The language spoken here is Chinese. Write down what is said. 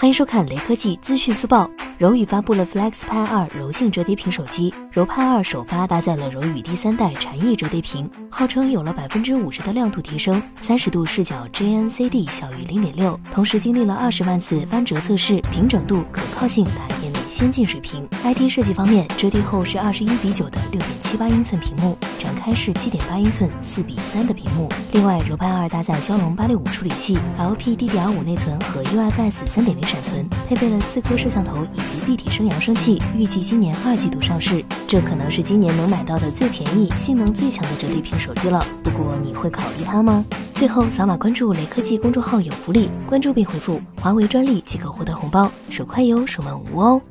欢迎收看雷科技资讯速报。柔宇发布了 FlexPad 二柔性折叠屏手机，柔 Pad 二首发搭载了柔宇第三代禅意折叠屏，号称有了百分之五十的亮度提升，三十度视角 JNCD 小于零点六，同时经历了二十万次翻折测试，平整度、可靠性达业内先进水平。IT 设计方面，折叠后是二十一比九的六点七八英寸屏幕，展开是七点八英寸四比三的屏幕。另外，柔 Pad 二搭载骁龙八六五处理器，LPDDR5 内存和 UFS 三点零闪存，配备了四颗摄像头以。及立体声扬声器预计今年二季度上市，这可能是今年能买到的最便宜、性能最强的折叠屏手机了。不过你会考虑它吗？最后扫码关注雷科技公众号有福利，关注并回复“华为专利”即可获得红包，手快有，手慢无哦。